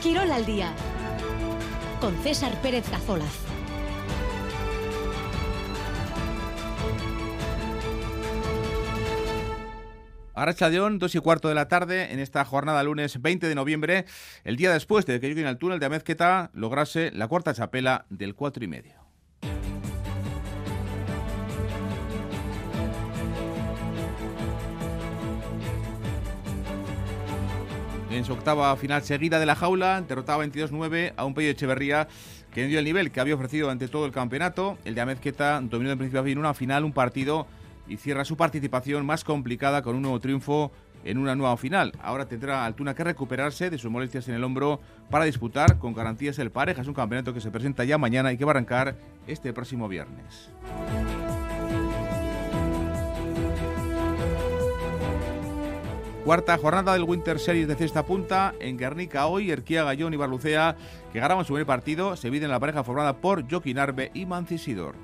Quirol al día con César Pérez Cazolaz. Arracha León, dos y cuarto de la tarde, en esta jornada lunes 20 de noviembre, el día después de que yo en el túnel de Amezqueta lograse la cuarta chapela del cuatro y medio. En su octava final seguida de la jaula, derrotaba 22-9 a un Pello Echeverría que dio el nivel que había ofrecido ante todo el campeonato. El de Amezqueta dominó en principio a una final, un partido y cierra su participación más complicada con un nuevo triunfo en una nueva final. Ahora tendrá Altuna que recuperarse de sus molestias en el hombro para disputar con garantías el Parejas, un campeonato que se presenta ya mañana y que va a arrancar este próximo viernes. Cuarta jornada del Winter Series de cesta punta en Guernica hoy, Erquía Gallón y Barlucea, que ganaban su primer partido, se en la pareja formada por Joaquín Arbe y Mancisidor.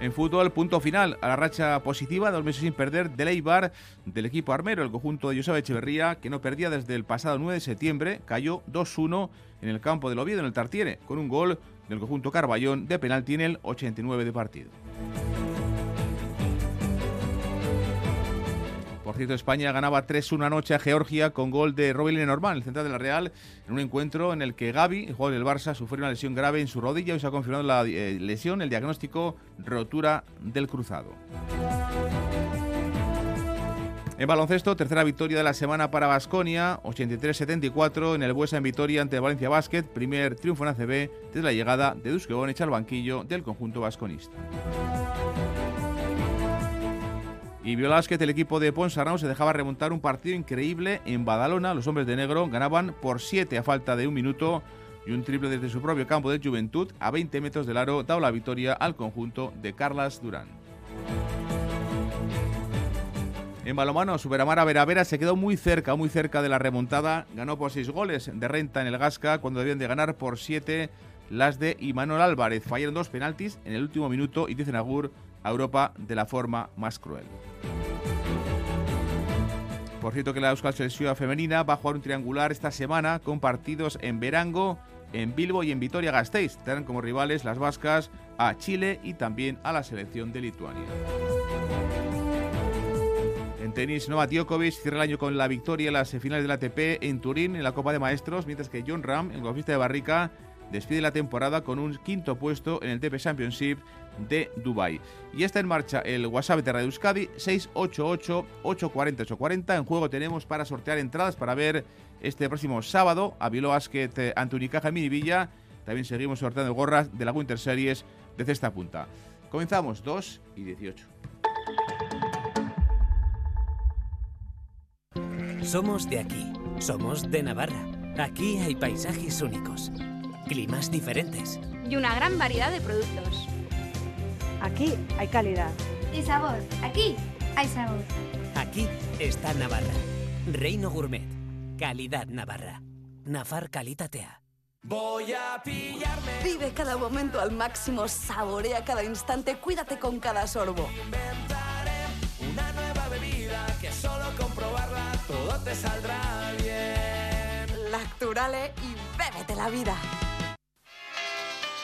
En fútbol, punto final a la racha positiva, dos meses sin perder del Eibar del equipo armero. El conjunto de Joseba Echeverría, que no perdía desde el pasado 9 de septiembre, cayó 2-1 en el campo del Oviedo, en el Tartiere, con un gol del conjunto Carballón de penalti en el 89 de partido. Por cierto, España ganaba 3-1 anoche a Georgia con gol de Robin Lenormand, el central de la Real, en un encuentro en el que Gaby, el jugador del Barça, sufrió una lesión grave en su rodilla y se ha confirmado la eh, lesión, el diagnóstico rotura del cruzado. En baloncesto, tercera victoria de la semana para Basconia, 83-74 en el Buesa en Vitoria ante Valencia Basket, primer triunfo en ACB desde la llegada de Duske Bonich al banquillo del conjunto vasconista. Y Violásquez, el equipo de Ponsarnau, se dejaba remontar un partido increíble en Badalona. Los hombres de negro ganaban por 7 a falta de un minuto y un triple desde su propio campo de Juventud a 20 metros del aro daba la victoria al conjunto de Carlas Durán. En balomano, Superamara Veravera se quedó muy cerca, muy cerca de la remontada. Ganó por 6 goles de renta en el Gasca cuando debían de ganar por 7 las de Imanol Álvarez. Fallaron dos penaltis en el último minuto y dicen Agur a Europa de la forma más cruel. Por cierto que la Euskal Selección femenina va a jugar un triangular esta semana con partidos en Verango, en Bilbo y en Vitoria-Gasteiz. Tendrán como rivales las vascas a Chile y también a la selección de Lituania. En tenis, Novak Djokovic cierra el año con la victoria en las finales del ATP en Turín en la Copa de Maestros, mientras que John Ram, el golfista de Barrica, despide la temporada con un quinto puesto en el TP Championship de Dubai. Y está en marcha el WhatsApp de Radio Euskadi 688-840-840. En juego tenemos para sortear entradas para ver este próximo sábado a Bilbao Basket eh, ante Unicaja en Villa. También seguimos sorteando gorras de la Winter Series de cesta punta. Comenzamos 2 y 18. Somos de aquí, somos de Navarra. Aquí hay paisajes únicos, climas diferentes y una gran variedad de productos Aquí hay calidad. Y sabor. Aquí hay sabor. Aquí está Navarra. Reino Gourmet. Calidad Navarra. Nafar Calitatea. Voy a pillarme. Vive cada momento al máximo, saborea cada instante, cuídate con cada sorbo. Inventaré una nueva bebida que solo comprobarla todo te saldrá bien. Lacturale y bébete la vida.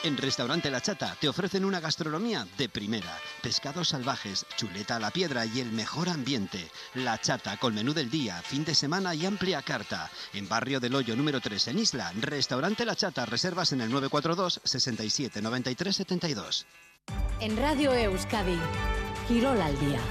En Restaurante La Chata te ofrecen una gastronomía de primera. Pescados salvajes, chuleta a la piedra y el mejor ambiente. La Chata con menú del día, fin de semana y amplia carta. En Barrio del Hoyo número 3 en Isla, Restaurante La Chata, reservas en el 942 67 93 72. En Radio Euskadi, Girol al día.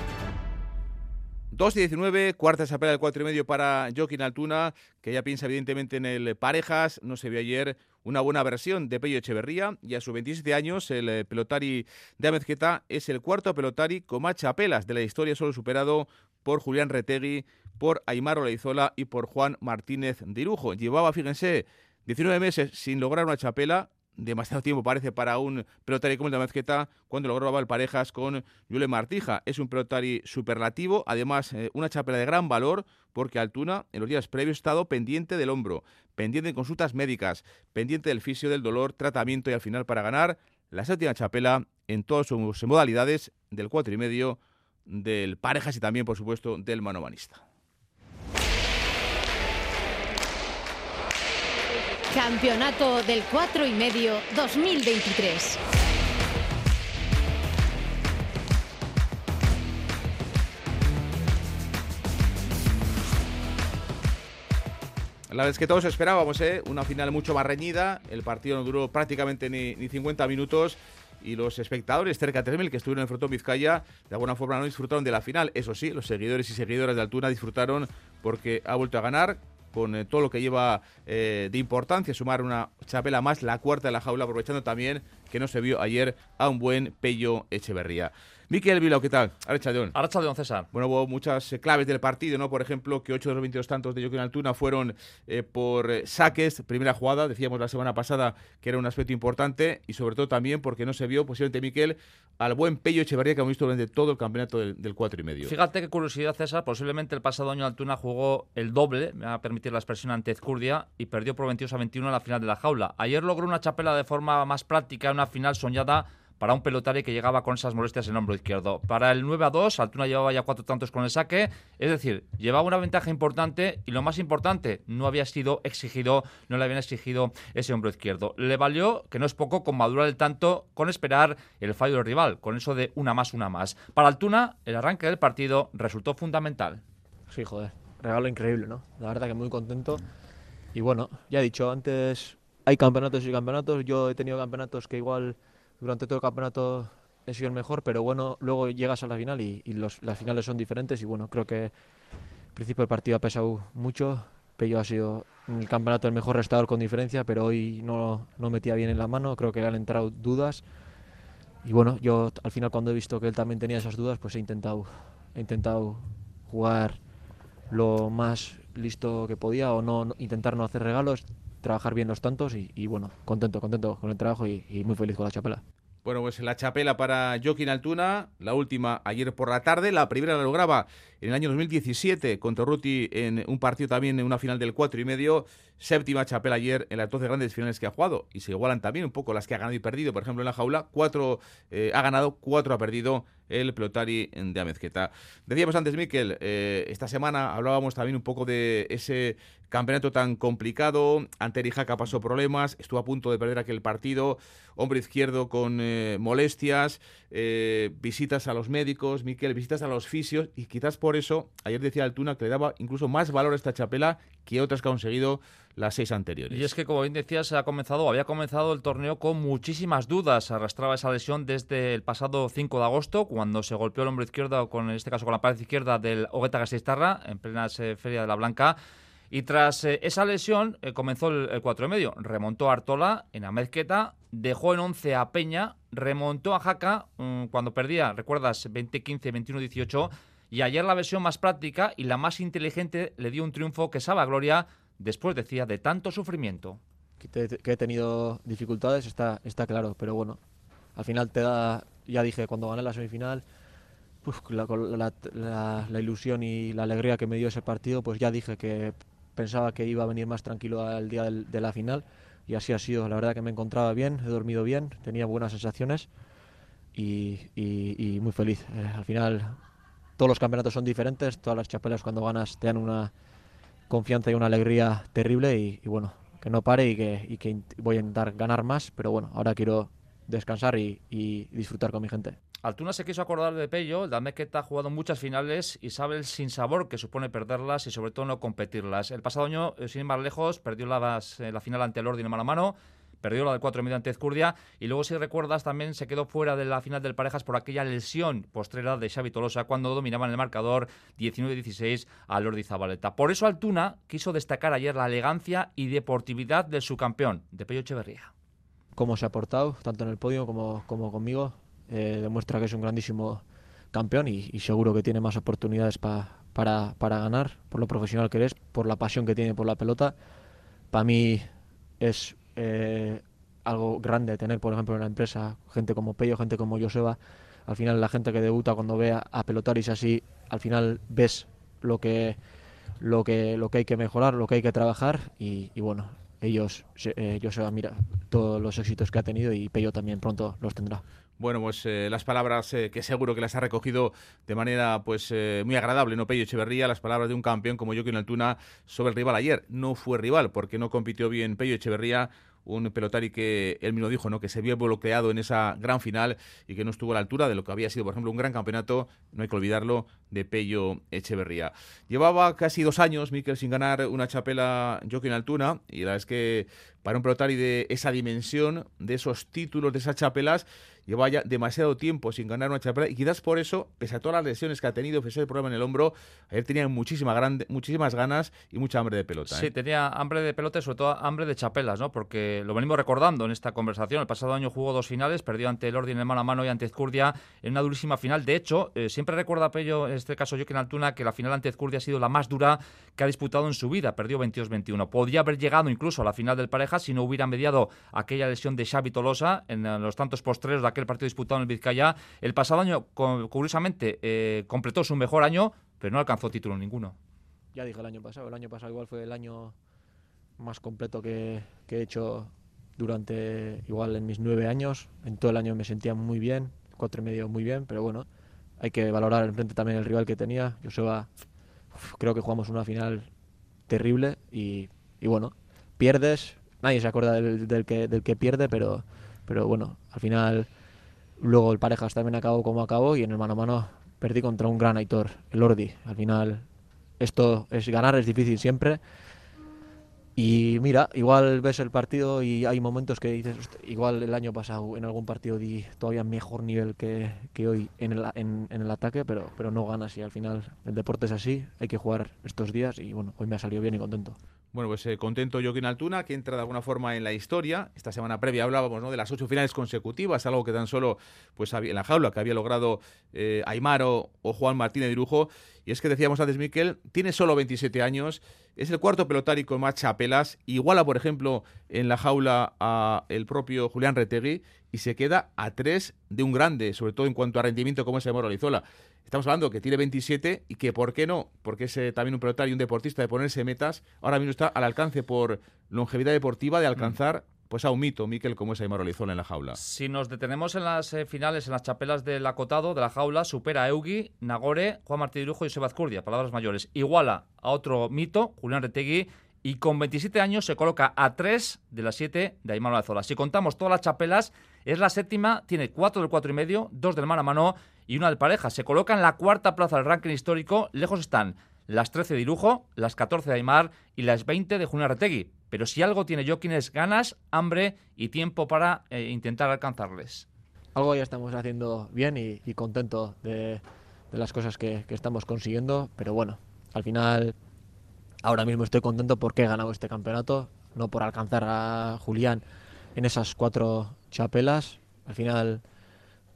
2 y 19, cuarta chapela del 4 y medio para Joaquín Altuna, que ya piensa evidentemente en el parejas. No se vio ayer una buena versión de Pello Echeverría y a sus 27 años el eh, pelotari de Amezqueta es el cuarto pelotari con más chapelas de la historia, solo superado por Julián Retegui, por Aymar Oleizola y por Juan Martínez de Irujo. Llevaba, fíjense, 19 meses sin lograr una chapela, demasiado tiempo parece para un pelotari como el de Mezqueta cuando logró el parejas con Yule Martija. Es un pelotari superlativo, además eh, una chapela de gran valor porque Altuna en los días previos ha estado pendiente del hombro, pendiente de consultas médicas, pendiente del fisio del dolor, tratamiento y al final para ganar la séptima chapela en todas sus modalidades del cuatro y medio, del parejas y también por supuesto del manomanista. Campeonato del 4 y medio 2023. La es que todos esperábamos, ¿eh? Una final mucho más reñida. El partido no duró prácticamente ni, ni 50 minutos. Y los espectadores, cerca de 3.000 que estuvieron en el Frontón Vizcaya, de alguna forma no disfrutaron de la final. Eso sí, los seguidores y seguidoras de Altuna disfrutaron porque ha vuelto a ganar con eh, todo lo que lleva eh, de importancia, sumar una chapela más, la cuarta de la jaula, aprovechando también que no se vio ayer a un buen Pello Echeverría. Miquel Bilao, ¿qué tal? Arrachadón. Arrachadón, César. Bueno, hubo muchas eh, claves del partido, ¿no? Por ejemplo, que 8 de los 22 tantos de Joaquín Altuna fueron eh, por eh, saques, primera jugada, decíamos la semana pasada que era un aspecto importante, y sobre todo también porque no se vio, posiblemente, Miquel, al buen Pello Echeverría que hemos visto durante todo el campeonato del, del 4 y medio. Fíjate qué curiosidad, César. Posiblemente el pasado año Altuna jugó el doble, me va a permitir la expresión, ante Ezcurdia, y perdió por 22 a 21 en la final de la jaula. Ayer logró una chapela de forma más práctica, una final soñada para un pelotari que llegaba con esas molestias en el hombro izquierdo. Para el 9 a 2, Altuna llevaba ya cuatro tantos con el saque, es decir, llevaba una ventaja importante y lo más importante, no había sido exigido, no le habían exigido ese hombro izquierdo. Le valió, que no es poco, con madurar el tanto, con esperar el fallo del rival, con eso de una más, una más. Para Altuna, el arranque del partido resultó fundamental. Sí, joder, regalo increíble, ¿no? La verdad que muy contento. Y bueno, ya he dicho, antes hay campeonatos y campeonatos, yo he tenido campeonatos que igual durante todo el campeonato he sido el mejor, pero bueno, luego llegas a la final y, y los, las finales son diferentes y bueno, creo que al principio del partido ha pesado mucho. Pello ha sido en el campeonato el mejor restador con diferencia, pero hoy no, no metía bien en la mano, creo que le han entrado dudas. Y bueno, yo al final cuando he visto que él también tenía esas dudas, pues he intentado, he intentado jugar lo más listo que podía o no, no- intentar no hacer regalos, trabajar bien los tantos y, bueno, contento, contento con el trabajo y, muy feliz con la chapela. Bueno, pues la chapela para Joaquín Altuna, la última ayer por la tarde, la primera la lograba en el año 2017 contra Ruti en un partido también en una final del 4 y medio, séptima chapela ayer en las 12 grandes finales que ha jugado y se igualan también un poco las que ha ganado y perdido, por ejemplo en la jaula, cuatro eh, ha ganado, cuatro ha perdido el pelotari de Amezqueta. Decíamos antes, Miquel, eh, esta semana hablábamos también un poco de ese campeonato tan complicado, Ante Jaca pasó problemas, estuvo a punto de perder aquel partido, hombre izquierdo con eh, molestias, eh, visitas a los médicos, Miquel, visitas a los fisios, y quizás por eso, ayer decía Altuna que le daba incluso más valor a esta chapela que otras que ha conseguido las seis anteriores. Y es que, como bien decías, ha comenzado, había comenzado el torneo con muchísimas dudas. Arrastraba esa lesión desde el pasado 5 de agosto, cuando se golpeó el hombro izquierdo, con, en este caso con la pared izquierda del Ogueta Gastistarra, en plena Feria de la Blanca. Y tras eh, esa lesión eh, comenzó el, el 4 y medio. Remontó a Artola en Amezqueta, dejó en 11 a Peña, remontó a Jaca mm, cuando perdía, recuerdas, 20-15, 21-18. Y ayer la versión más práctica y la más inteligente le dio un triunfo que sabe a gloria después, decía, de tanto sufrimiento. Que, he tenido dificultades, está, está claro, pero bueno, al final te da, ya dije, cuando gané la semifinal, la, ilusión y la alegría que me dio ese partido, pues ya dije que pensaba que iba a venir más tranquilo al día de la final y así ha sido. La verdad que me encontraba bien, he dormido bien, tenía buenas sensaciones y muy feliz. Eh, al final todos los campeonatos son diferentes, todas las chapelas cuando ganas te dan una confianza y una alegría terrible y, bueno, que no pare y que, voy a intentar ganar más, pero bueno, ahora quiero descansar y, disfrutar con mi gente. Altuna se quiso acordar de Pello, el Damequeta ha jugado muchas finales y sabe el sinsabor que supone perderlas y sobre todo no competirlas. El pasado año, eh, sin ir más lejos, perdió las- eh, la final ante el Ordine mano a mano, perdió la del 4 y medio ante Ezcurdia y luego si recuerdas también se quedó fuera de la final del parejas por aquella lesión postrera de Xavi Tolosa cuando dominaban el marcador 19-16 a Lordi Zabaleta. Por eso Altuna quiso destacar ayer la elegancia y deportividad de su campeón, de Pello Echeverría. Cómo se ha portado, tanto en el podio como, como conmigo, eh, demuestra que es un grandísimo campeón y, y seguro que tiene más oportunidades pa- para, para ganar, por lo profesional que eres, por la pasión que tiene por la pelota. Para mí es eh, algo grande tener, por ejemplo, en la empresa gente como Pello, gente como Joseba. Al final la gente que debuta cuando ve a, a pelotaris así, al final ves lo que, lo, que, lo que hay que mejorar, lo que hay que trabajar y, bueno, ellos, eh, Joseba mira todos los éxitos que ha tenido y Pello también pronto los tendrá. Bueno, pues eh, las palabras eh, que seguro que las ha recogido de manera pues eh, muy agradable, ¿no? Pello Echeverría, las palabras de un campeón como Joaquín Altuna sobre el rival ayer. No fue rival porque no compitió bien Pello Echeverría, un pelotari que él mismo dijo, ¿no? Que se vio bloqueado en esa gran final y que no estuvo a la altura de lo que había sido, por ejemplo, un gran campeonato, no hay que olvidarlo, de Pello Echeverría. Llevaba casi dos años, Miquel, sin ganar una chapela Joaquín Altuna, y la verdad es que para un pelotari de esa dimensión, de esos títulos, de esas chapelas, lleva ya demasiado tiempo sin ganar una chapela y quizás por eso, pese a todas las lesiones que ha tenido, pese al problema en el hombro, ayer tenía muchísima grande, muchísimas ganas y mucha hambre de pelota. Sí, ¿eh? tenía hambre de pelota y sobre todo hambre de chapelas, ¿no? Porque lo venimos recordando en esta conversación. El pasado año jugó dos finales, perdió ante el Orden en mano a mano y ante Ezcurdia en una durísima final. De hecho, eh, siempre recuerda Pello, en este caso Joaquín Altuna, que la final ante Ezcurdia ha sido la más dura que ha disputado en su vida. Perdió 22-21. Podría haber llegado incluso a la final del pareja si no hubiera mediado aquella lesión de Xavi Tolosa en los tantos postreros de aquel partido disputado en el Vizcaya. El pasado año, cu- curiosamente, eh, completó su mejor año, pero no alcanzó título ninguno. Ya dije el año pasado, el año pasado igual fue el año más completo que, he hecho durante igual en mis nueve años. En todo el año me sentía muy bien, cuatro y medio muy bien, pero bueno, hay que valorar enfrente también el rival que tenía. Joseba, creo que jugamos una final terrible y bueno, pierdes, nadie se acuerda del, del que, del que pierde, pero, pero bueno, al final luego el parejas también acabó como acabó y en el mano a mano perdí contra un gran Aitor, el Ordi. Al final esto es ganar, es difícil siempre. Y mira, igual ves el partido y hay momentos que dices, "Hostia, igual el año pasado en algún partido di todavía mejor nivel que, que hoy en el, en el ataque, pero, pero no ganas y al final el deporte es así, hay que jugar estos días y bueno, hoy me ha salido bien y contento. Bueno, pues eh, contento Joaquín Altuna, que entra de alguna forma en la historia. Esta semana previa hablábamos ¿no? de las ocho finales consecutivas, algo que tan solo pues había, en la jaula que había logrado eh, Aymaro o Juan Martínez de Lujo. Y es que decíamos antes, Miquel, tiene solo 27 años, es el cuarto pelotari con más chapelas, iguala, por ejemplo, en la jaula a el propio Julián Retegui y se queda a tres de un grande, sobre todo en cuanto a rendimiento como es Aymaro Alizola. Estamos hablando que tiene 27 y que, ¿por qué no? Porque es eh, también un pelotari y un deportista de ponerse metas. Ahora mismo está al alcance por longevidad deportiva de alcanzar pues a un mito, Miquel, como es Aymaro Alizola en la jaula. Si nos detenemos en las eh, finales, en las chapelas del acotado, de la jaula, supera a Eugi, Nagore, Juan Martí de Lujo y José Azcurdia, palabras mayores. Iguala a otro mito, Julián Retegui, y con 27 años se coloca a 3 de las 7 de Aymar Olazola. Si contamos todas las chapelas, es la séptima, tiene 4 del 4 y medio, 2 del mano a mano y una del pareja. Se coloca en la cuarta plaza del ranking histórico, lejos están las 13 de Irujo, las 14 de Aymar y las 20 de Julián Retegui. Pero si algo tiene Joaquín es ganas, hambre y tiempo para eh, intentar alcanzarles. Algo ya estamos haciendo bien y, y contento de, de las cosas que, que estamos consiguiendo, pero bueno, al final ahora mismo estoy contento porque he ganado este campeonato, no por alcanzar a Julián en esas cuatro chapelas. Al final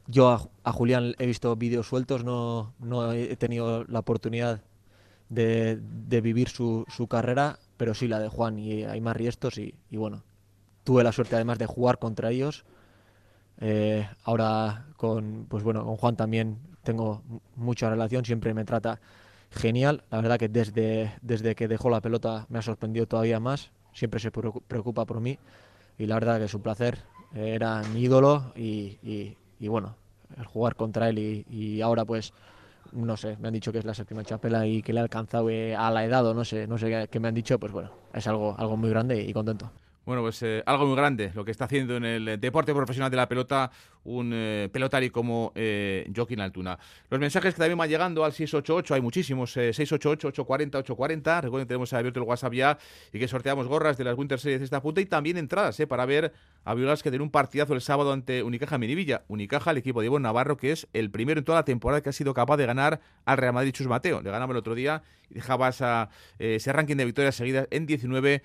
yo a, a Julián he visto vídeos sueltos, no, no he tenido la oportunidad de, de vivir su, su carrera, pero sí la de Juan y Aymar Riestos y, y bueno, tuve la suerte además de jugar contra ellos. Eh, ahora con pues bueno con Juan también tengo mucha relación, siempre me trata genial. La verdad que desde, desde que dejó la pelota me ha sorprendido todavía más. Siempre se preocu- preocupa por mí y la verdad que es un placer. Era mi ídolo y, y- bueno, el jugar contra él y, y ahora pues no sé, me han dicho que es la séptima chapela y que le ha alcanzado eh, a la edad o no sé, no sé qué me han dicho, pues bueno, es algo, algo muy grande y contento. Bueno, pues eh, algo muy grande lo que está haciendo en el eh, deporte profesional de la pelota un eh, pelotari como eh, Joaquín Altuna. Los mensajes que también van llegando al 688, hay muchísimos, eh, 688-840-840. Recuerden tenemos abierto el WhatsApp ya y que sorteamos gorras de las Winter Series de esta punta y también entradas eh, para ver a Violas que tiene un partidazo el sábado ante Unicaja Miribilla. Unicaja, el equipo de Ivonne Navarro, que es el primero en toda la temporada que ha sido capaz de ganar al Real Madrid Chus Mateo. Le ganaba el otro día y dejaba esa, ese ranking de victorias seguidas en 19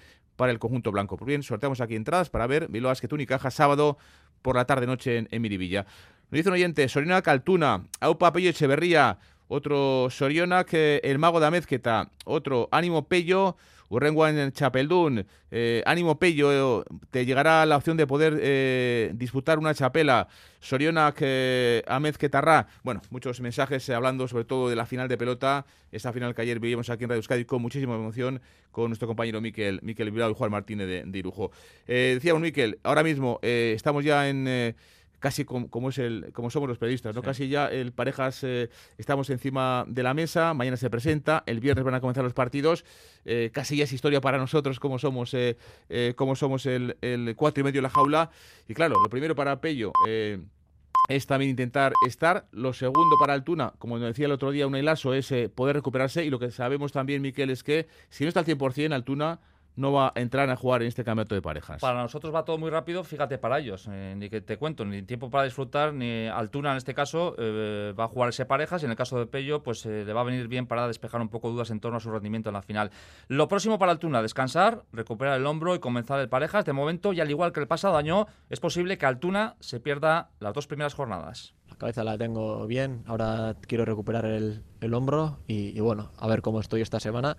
el conjunto blanco. Pues bien, sorteamos aquí entradas para ver Bilbao Basket Unicaja sábado por la tarde-noche en, en Miribilla. Nos dice un oyente, Soriona Caltuna, Aupa Pello Echeverría, otro Soriona que el mago de Amezqueta, otro Ánimo Pello, Urrenguan Chapeldún, eh, Ánimo Pello, te llegará la opción de poder eh, disputar una chapela, Soriona que Amezquetarra, bueno, muchos mensajes eh, hablando sobre todo de la final de pelota, esta final que ayer vivimos aquí en Radio Euskadi con muchísima emoción con nuestro compañero Miquel, Miquel Bilbao y Juan Martínez de, de Irujo. Eh, decíamos, Miquel, ahora mismo eh, estamos ya en... eh, casi como, es el, como somos los periodistas, ¿no? Casi ya el parejas eh, estamos encima de la mesa, mañana se presenta, el viernes van a comenzar los partidos, eh, casi ya es historia para nosotros como somos, como somos el, el cuatro y medio de la jaula. Y claro, lo primero para Pello es también intentar estar. Lo segundo para Altuna, como nos decía el otro día un Elaso, es poder recuperarse. Y lo que sabemos también, Miquel, es que si no está al 100%, Altuna no va a entrar a jugar en este campeonato de parejas. Para nosotros va todo muy rápido, fíjate para ellos, eh, ni que te cuento, ni tiempo para disfrutar, ni Altuna en este caso eh, va a jugar ese parejas y en el caso de Pello pues eh, le va a venir bien para despejar un poco dudas en torno a su rendimiento en la final. Lo próximo para Altuna, descansar, recuperar el hombro y comenzar el parejas. De momento, y al igual que el pasado año, es posible que Altuna se pierda las dos primeras jornadas. La cabeza la tengo bien, ahora quiero recuperar el, hombro y bueno, a ver cómo estoy esta semana.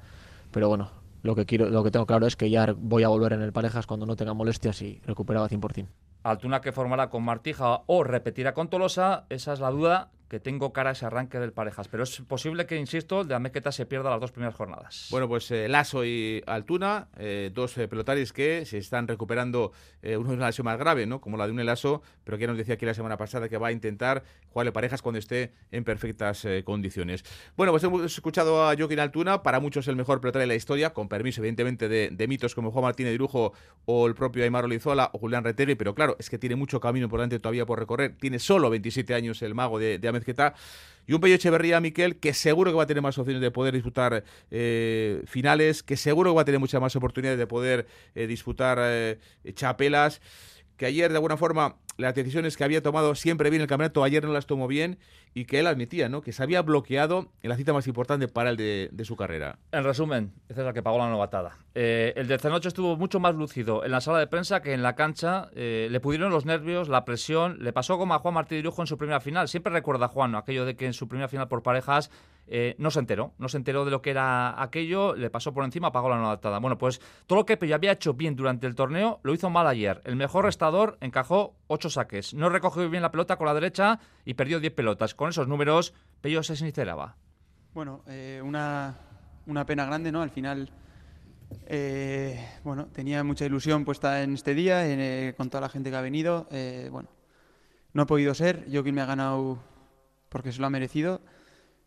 Pero bueno, lo que, quiero, lo que tengo claro es que ya voy a volver en el parejas cuando no tenga molestias y recuperado 100%. Altuna que formará con Martija o repetirá con Tolosa, esa es la duda que tengo cara a ese arranque del parejas. Pero es posible que, insisto, de Amequeta se pierda las dos primeras jornadas. Bueno, pues eh, y Altuna, eh, dos eh, que se están recuperando, uno de una lesión más grave, ¿no? Como la de un Lasso, pero que nos decía aquí la semana pasada que va a intentar jugarle parejas cuando esté en perfectas condiciones. Bueno, pues hemos escuchado a Joaquín Altuna, para muchos el mejor pelotari de la historia, con permiso, evidentemente, de, mitos como Juan Martínez de Lujo o el propio Aymar Olizola o Julián Retegui, pero claro, es que tiene mucho camino por delante todavía por recorrer. Tiene solo 27 años el mago de, de y un Pello Echeverría, Miquel, que seguro que va a tener más opciones de poder disputar eh, finales, que seguro que va a tener muchas más oportunidades de poder eh, disputar eh, chapelas que ayer de alguna forma las decisiones que había tomado siempre bien el campeonato, ayer no las tomó bien y que él admitía, ¿no? Que se había bloqueado en la cita más importante para el de, su carrera. En resumen, ese es el que pagó la novatada. Eh, el de Cenoche estuvo mucho más lúcido en la sala de prensa que en la cancha. Eh, le pudieron los nervios, la presión. Le pasó como a Juan Martí Dirujo en su primera final. Siempre recuerda Juan aquello de que en su primera final por parejas eh, no se enteró. No se enteró de lo que era aquello. Le pasó por encima, pagó la novatada. Bueno, pues todo lo que Pello había hecho bien durante el torneo lo hizo mal ayer. El mejor restador encajó ocho saques. No recogió bien la pelota con la derecha y perdió 10 pelotas. Con esos números, Pello se sinceraba. Bueno, eh, una, una, pena grande, ¿no? Al final, eh, bueno, tenía mucha ilusión puesta en este día, eh, con toda la gente que ha venido. bueno, no ha podido ser. Quien me ha ganado porque se lo ha merecido.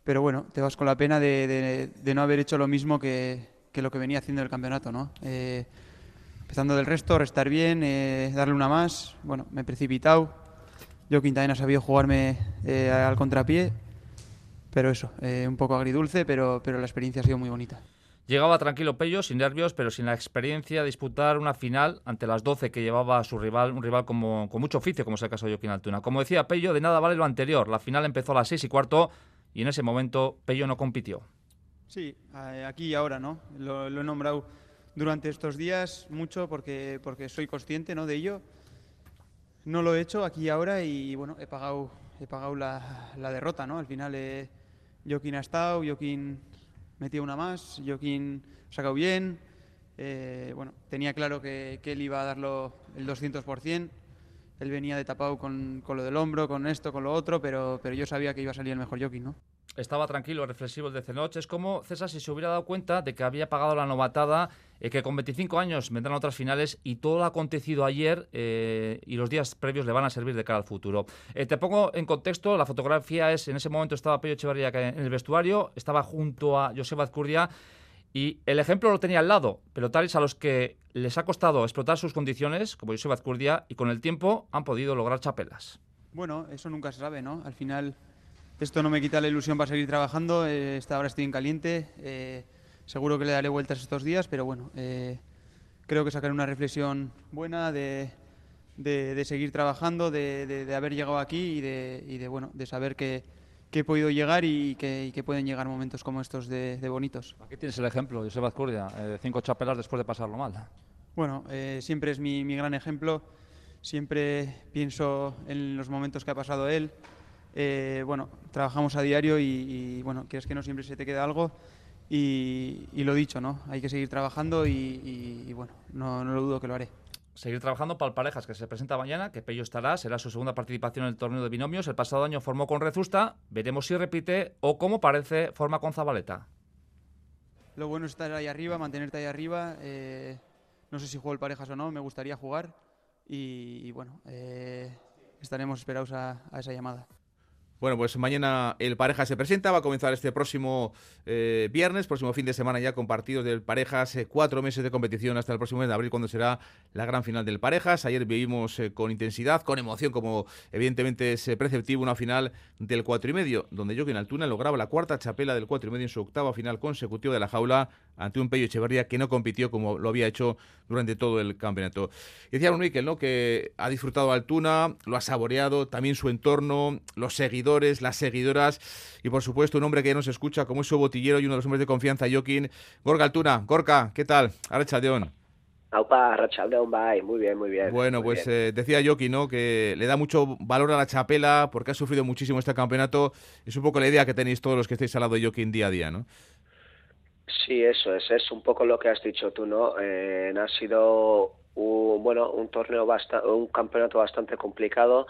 Pero bueno, te vas con la pena de, no haber hecho lo mismo que, que, lo que venía haciendo el campeonato, ¿no? Empezando del resto, restar bien, darle una más. Bueno, me he precipitado yo Quintanena ha sabido jugarme eh, al contrapié, pero eso, eh, un poco agridulce, pero, pero la experiencia ha sido muy bonita. Llegaba tranquilo Pello, sin nervios, pero sin la experiencia de disputar una final ante las 12 que llevaba su rival, un rival como, con mucho oficio, como es el caso de Joaquín Altuna. Como decía Pello, de nada vale lo anterior. La final empezó a las 6 y cuarto y en ese momento Pello no compitió. Sí, aquí y ahora, ¿no? Lo, lo, he nombrado durante estos días mucho porque, porque soy consciente ¿no? de ello no lo he hecho aquí ahora y bueno, he pagado, he pagado la, derrota, ¿no? Al final eh, Joaquín ha estado, Joaquín metió una más, Joaquín ha sacado bien. Eh, bueno, tenía claro que, él iba a darlo el 200%. Él venía de tapado con, con, lo del hombro, con esto, con lo otro, pero, pero yo sabía que iba a salir el mejor Joaquín, ¿no? Estaba tranquilo, reflexivo el de. Es como César si se hubiera dado cuenta de que había pagado la novatada, eh, que con 25 años vendrán otras finales y todo lo acontecido ayer eh, y los días previos le van a servir de cara al futuro. Eh, te pongo en contexto, la fotografía es, en ese momento estaba Pello Echevarría en el vestuario, estaba junto a Joseba Azcurdia y el ejemplo lo tenía al lado, pero tales a los que les ha costado explotar sus condiciones, como Joseba Azcurdia, y con el tiempo han podido lograr chapelas. Bueno, eso nunca se sabe, ¿no? Al final esto no me quita la ilusión para seguir trabajando. Eh, ahora estoy en caliente. Eh, seguro que le daré vueltas estos días, pero bueno, eh, creo que sacaré una reflexión buena de, seguir trabajando, de, haber llegado aquí y de, bueno, de saber que, he podido llegar y que, pueden llegar momentos como estos de, bonitos. Aquí tienes el ejemplo, José Azcurdia, cinco chapelas después de pasarlo mal. Bueno, siempre es mi, mi gran ejemplo. Siempre pienso en los momentos que ha pasado él, eh, bueno, trabajamos a diario y, bueno, que es que no siempre se te queda algo y, lo dicho, ¿no? Hay que seguir trabajando y, bueno, no, lo dudo que lo haré seguir trabajando para el Parejas, que se presenta mañana, que Pello estará, será su segunda participación en el torneo de binomios. El pasado año formó con Rezusta, veremos si repite o, como parece, forma con Zabaleta. Lo bueno es estar ahí arriba, mantenerte ahí arriba. Eh, no sé si juego el Parejas o no, me gustaría jugar. Y, bueno, eh, estaremos esperados a esa llamada. Bueno, pues mañana el Pareja se presenta, va a comenzar este próximo eh, viernes, próximo fin de semana ya con partidos del Parejas, eh, cuatro meses de competición hasta el próximo mes de abril cuando será la gran final del Parejas. Ayer vivimos eh, con intensidad, con emoción, como evidentemente es preceptivo, una final del cuatro y medio, donde Joaquín Altuna lograba la cuarta chapela del cuatro y medio en su octava final consecutiva de la jaula ante un Pello Echeverría que no compitió como lo había hecho durante todo el campeonato. Decía Miquel, ¿no? que ha disfrutado Altuna, lo ha saboreado, también su entorno, los seguidores las seguidoras y por supuesto un hombre que ya nos escucha como es su botillero y uno de los hombres de confianza, Joaquín. Gorga Altuna, Gorka, ¿qué tal? Arrachaldeón. Aupa, bye, muy bien, muy bien. Bueno, pues eh, decía Joaquín, ¿no? Que le da mucho valor a la chapela porque ha sufrido muchísimo este campeonato. Es un poco la idea que tenéis todos los que estáis al lado de Joaquín día a día, ¿no? Sí, eso es, es un poco lo que has dicho tú, ¿no? Eh, ha sido un, bueno, un torneo bastante, un campeonato bastante complicado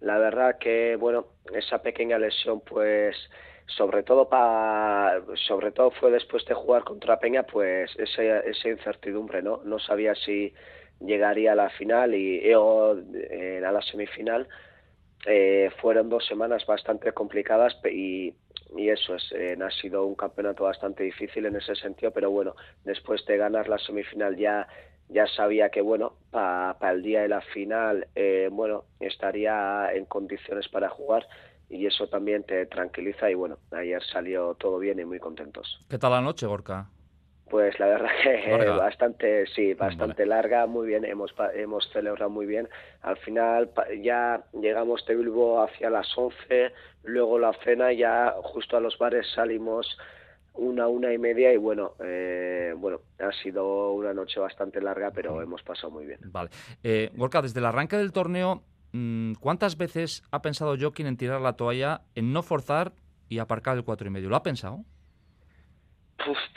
la verdad que, bueno, esa pequeña lesión, pues, sobre todo para, sobre todo fue después de jugar contra Peña, pues, esa, esa incertidumbre, ¿no? No sabía si llegaría a la final y, o eh, a la semifinal. Eh, fueron dos semanas bastante complicadas y, y eso es, eh, ha sido un campeonato bastante difícil en ese sentido, pero bueno, después de ganar la semifinal ya ya sabía que bueno para el día de la final eh, bueno estaría en condiciones para jugar y eso también te tranquiliza y bueno ayer salió todo bien y muy contentos. Qué tal la noche Gorka pues la verdad que bastante sí bastante larga muy bien hemos hemos celebrado muy bien. Al final ya llegamos de Bilbo hacia las 11 luego la cena ya justo a los bares salimos una, una y media y bueno, eh, bueno, ha sido una noche bastante larga, pero hemos pasado muy bien. Vale. Eh, Gorka, desde el arranque del torneo, mm, ¿cuántas veces ha pensado Joaquín en tirar la toalla, en no forzar y aparcar el cuatro y medio? ¿Lo ha pensado?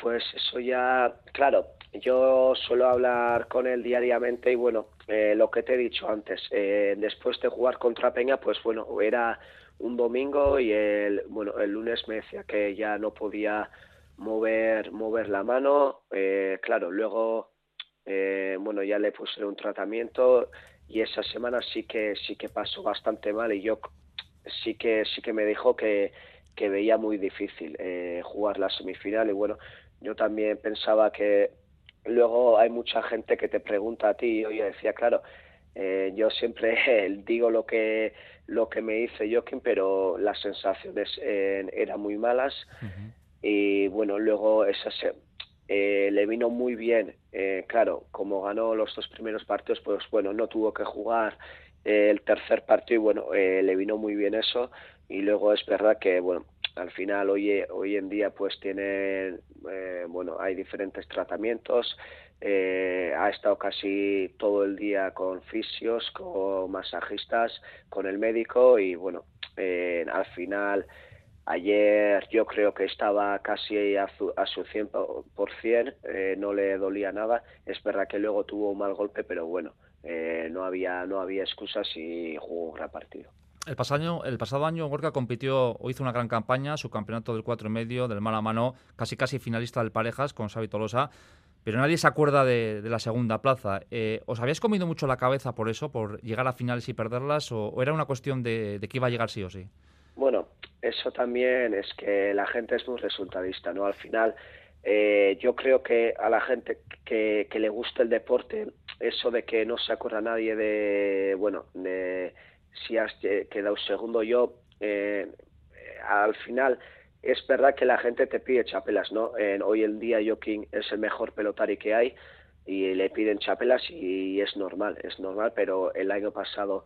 pues eso ya, claro, yo suelo hablar con él diariamente y bueno, eh, lo que te he dicho antes, eh, después de jugar contra Peña, pues bueno, era un domingo y el, bueno, el lunes me decía que ya no podía mover, mover la mano. Eh, claro, luego, eh, bueno, ya le puse un tratamiento y esa semana sí que sí que pasó bastante mal y yo sí que sí que me dijo que, que veía muy difícil eh, jugar la semifinal y bueno, yo también pensaba que luego hay mucha gente que te pregunta a ti y yo decía, claro, yo siempre digo lo que lo que me dice Joaquín, pero las sensaciones eran muy malas y bueno, luego esa eh, le vino muy bien, eh, claro, como ganó los dos primeros partidos, pues bueno, no tuvo que jugar eh, el tercer partido y bueno, le vino muy bien eso. Y luego es verdad que bueno, al final hoy, hoy en día pues tienen, bueno, hay diferentes tratamientos, ha estado casi todo el día con fisios, con masajistas, con el médico y bueno, al final Ayer yo creo que estaba casi a su, a su 100%, eh, no le dolía nada. Es verdad que luego tuvo un mal golpe, pero bueno, eh, no, había, no había excusas y jugó un gran partido. El pasado año, el pasado año Gorka compitió o hizo una gran campaña, su campeonato del cuatro y medio, del mano a mano, casi casi finalista del parejas con Xavi Tolosa, pero nadie se acuerda de, la segunda plaza. Eh, ¿Os habíais comido mucho la cabeza por eso, por llegar a finales y perderlas, o, era una cuestión de, que iba a llegar sí o sí? Bueno, eso también es que la gente es muy resultadista, ¿no? Al final, eh, yo creo que a la gente que, que, le gusta el deporte, eso de que no se acuerda nadie de, bueno, de si has quedado segundo yo, eh, al final es verdad que la gente te pide chapelas, ¿no? hoy en día Joaquín es el mejor pelotari que hay y le piden chapelas y es normal, es normal, pero el año pasado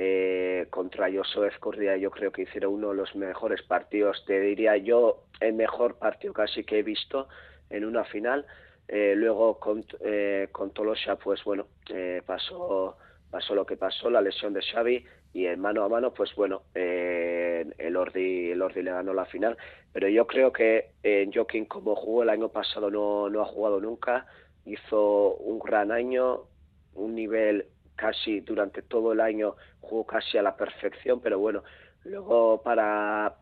eh, contra Josué Escurdia yo creo que hicieron uno de los mejores partidos, te diría yo el mejor partido casi que he visto en una final. Eh, luego con, eh, con Tolosa, pues bueno, eh, pasó, pasó lo que pasó, la lesión de Xavi y en mano a mano, pues bueno, el, Ordi, el Ordi le ganó la final. Pero yo creo que en Joaquín, como jugó el año pasado, no, no ha jugado nunca, hizo un gran año, un nivel casi durante todo el año jugó casi a la perfección, pero bueno, luego para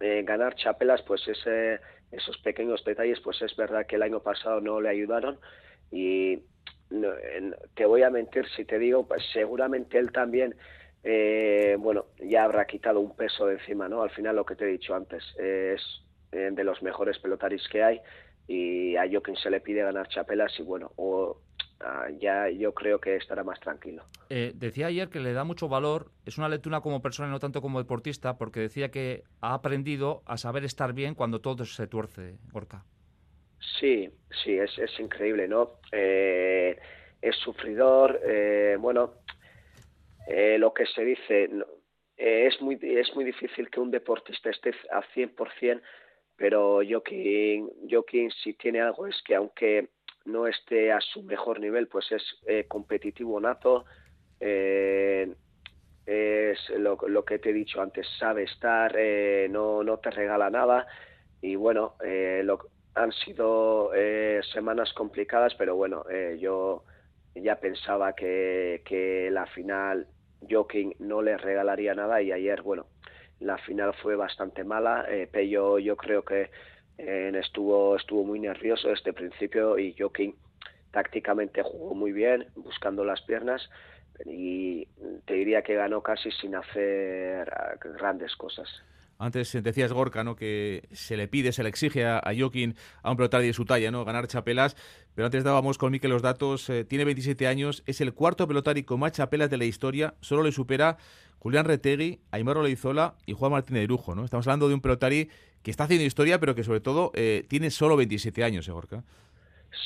eh, ganar chapelas, pues ese, esos pequeños detalles, pues es verdad que el año pasado no le ayudaron y te voy a mentir si te digo, pues seguramente él también eh, bueno, ya habrá quitado un peso de encima, ¿no? Al final lo que te he dicho antes, es eh, de los mejores pelotaris que hay y a Joaquín se le pide ganar chapelas y bueno, o, ah, ya yo creo que estará más tranquilo. Eh, decía ayer que le da mucho valor, es una lectura como persona y no tanto como deportista, porque decía que ha aprendido a saber estar bien cuando todo se tuerce, Gorka. Sí, sí, es, es increíble, ¿no? Eh, es sufridor, eh, bueno, eh, lo que se dice, eh, es, muy, es muy difícil que un deportista esté al 100%, pero Joaquín, Joaquín si tiene algo es que aunque no esté a su mejor nivel, pues es eh, competitivo nato, eh, es lo, que te he dicho antes, sabe estar, eh, no, no te regala nada. Y bueno, lo, han sido semanas complicadas, pero bueno, yo ya pensaba que, que la final Joking no le regalaría nada y ayer, bueno, la final fue bastante mala. Eh, Pello yo creo que eh, estuvo, estuvo muy nervioso desde principio y Joking tácticamente jugó muy bien, buscando las piernas y te diría que ganó casi sin hacer ah, grandes cosas. Antes decías Gorka, ¿no? Que se le pide, se le exige a, a Joaquín, a un pelotari de su talla, ¿no? Ganar chapelas. Pero antes dábamos con Miquel los datos. Eh, tiene 27 años, es el cuarto pelotari con más chapelas de la historia. Solo le supera Julián Retegui, Aymar Oleizola y Juan Martínez de Lujo, ¿no? Estamos hablando de un pelotari que está haciendo historia, pero que sobre todo eh, tiene solo 27 años, ¿eh, Gorka?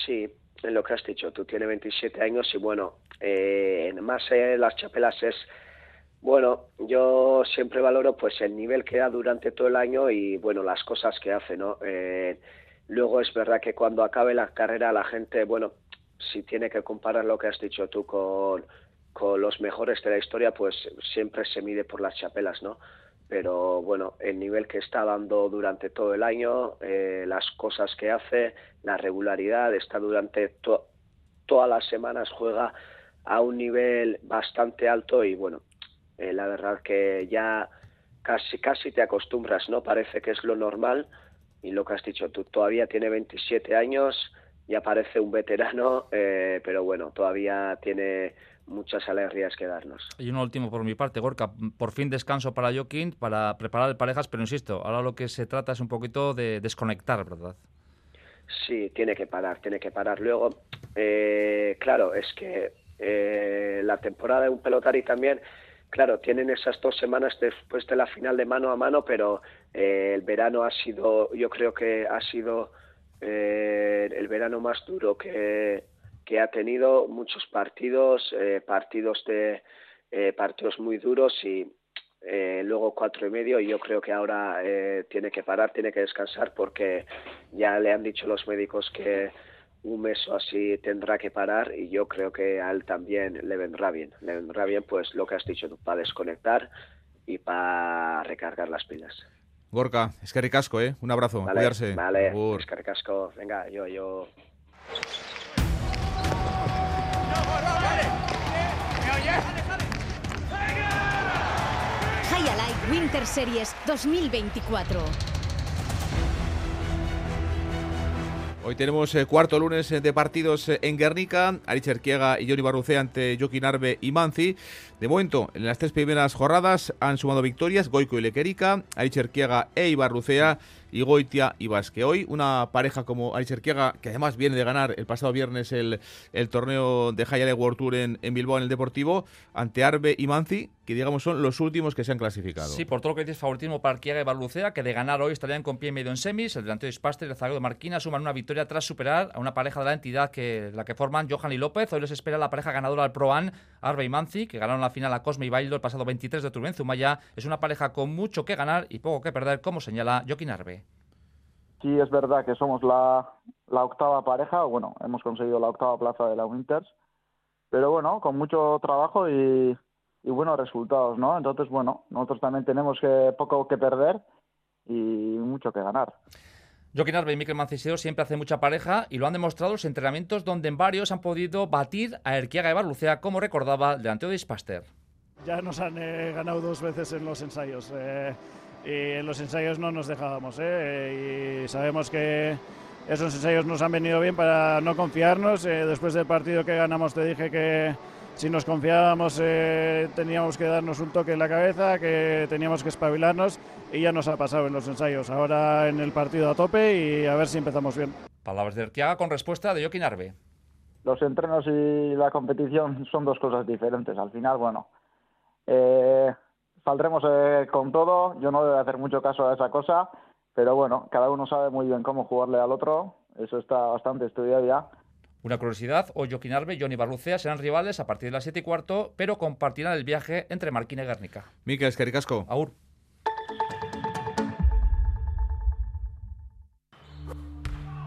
Sí, en lo que has dicho, tú tienes 27 años y bueno, eh, más las chapelas es bueno, yo siempre valoro pues el nivel que da durante todo el año y bueno, las cosas que hace, ¿no? Eh, luego es verdad que cuando acabe la carrera la gente, bueno, si tiene que comparar lo que has dicho tú con, con los mejores de la historia, pues siempre se mide por las chapelas, ¿no? Pero bueno, el nivel que está dando durante todo el año, eh, las cosas que hace, la regularidad, está durante to todas las semanas, juega a un nivel bastante alto y bueno, eh, la verdad que ya casi, casi te acostumbras, ¿no? Parece que es lo normal y lo que has dicho tú, todavía tiene 27 años, ya parece un veterano, eh, pero bueno, todavía tiene muchas alegrías que darnos. Y un último por mi parte, Gorka, por fin descanso para Joaquín, para preparar parejas, pero insisto, ahora lo que se trata es un poquito de desconectar, ¿verdad? Sí, tiene que parar, tiene que parar. Luego, eh, claro, es que eh, la temporada de un pelotari también claro, tienen esas dos semanas después de la final de mano a mano, pero eh, el verano ha sido, yo creo que ha sido eh, el verano más duro que, ha tenido, muchos partidos, eh, partidos de eh, partidos muy duros y eh, luego cuatro y medio. Y yo creo que ahora tiene que parar, tiene que descansar porque ya le han dicho los médicos que un mes o así tendrá que parar y yo creo que a él también le vendrá bien. Le vendrá bien pues lo que has dicho tú, para desconectar y para recargar las pilas. Gorka, es que ricasco, ¿eh? Un abrazo, vale, cuidarse. Vale, es que ricasco. Venga, yo, yo... High Alive Winter Series 2024. Hoy tenemos eh, cuarto lunes eh, de partidos eh, en Guernica, Arich Erquiega y Johnny Barrucea ante Joaquín Arbe y Manzi. De momento, en las tres primeras jornadas han sumado victorias Goico y Lequerica, Arich Erquiega e Ibarrucea y Goitia y Basque. Hoy una pareja como Arich Erquiega, que además viene de ganar el pasado viernes el, el torneo de Hayale World Tour en, en, Bilbao en el Deportivo, ante Arbe y Manzi, que digamos son los últimos que se han clasificado. Sí, por todo lo que dices, favoritismo para Erquiega y Barrucea, que de ganar hoy estarían con pie y medio en semis. El delantero de Spaster y el zaguero de Marquina suman una victoria tras superar a una pareja de la entidad que la que forman Johan y López. Hoy les espera la pareja ganadora al Proan, Arbe y Manzi, que ganaron la final a Cosme y Baildo el pasado 23 de octubre Zumaya. Es una pareja con mucho que ganar y poco que perder, como señala Joaquín Arbe. Sí, es verdad que somos la, la, octava pareja, bueno, hemos conseguido la octava plaza de la Winters, pero bueno, con mucho trabajo y, y buenos resultados, ¿no? Entonces, bueno, nosotros también tenemos que, poco que perder y mucho que ganar. Joaquín Arbe y Miquel Manciseo siempre hacen mucha pareja y lo han demostrado los entrenamientos donde en varios han podido batir a Erquiaga y Barlucea, como recordaba el delantero de Ispaster. Ya nos han eh, ganado dos veces en los ensayos. Eh, y en los ensayos no nos dejábamos. ¿eh? Y sabemos que esos ensayos nos han venido bien para no confiarnos. Eh, después del partido que ganamos te dije que si nos confiábamos eh, teníamos que darnos un toque en la cabeza, que teníamos que espabilarnos y ya nos ha pasado en los ensayos. Ahora en el partido a tope y a ver si empezamos bien. Palabras de Erquiaga con respuesta de Joaquín Arbe. Los entrenos y la competición son dos cosas diferentes. Al final, bueno, eh, saldremos eh, con todo. Yo no debo hacer mucho caso a esa cosa, pero bueno, cada uno sabe muy bien cómo jugarle al otro. Eso está bastante estudiado ya. Una curiosidad, hoy Joaquín Arbe y Johnny Barlucea serán rivales a partir de las 7 y cuarto, pero compartirán el viaje entre Marquina y Guernica. Miquel Escaricasco. Aur.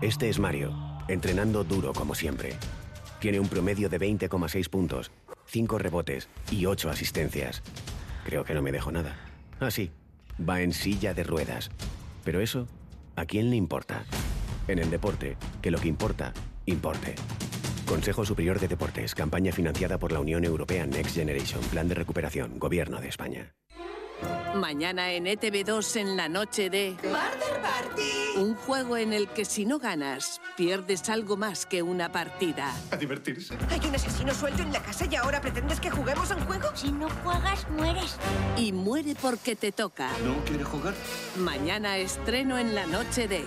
Este es Mario, entrenando duro como siempre. Tiene un promedio de 20,6 puntos, 5 rebotes y 8 asistencias. Creo que no me dejo nada. Ah, sí, va en silla de ruedas. Pero eso, ¿a quién le importa? En el deporte, que lo que importa, importe. Consejo Superior de Deportes, campaña financiada por la Unión Europea Next Generation, Plan de Recuperación, Gobierno de España. Mañana en ETV2 en la noche de... Murder Party. Un juego en el que si no ganas, pierdes algo más que una partida. A divertirse. Hay un asesino suelto en la casa y ahora pretendes que juguemos a un juego. Si no juegas, mueres. Y muere porque te toca. ¿No quiere jugar? Mañana estreno en la noche de...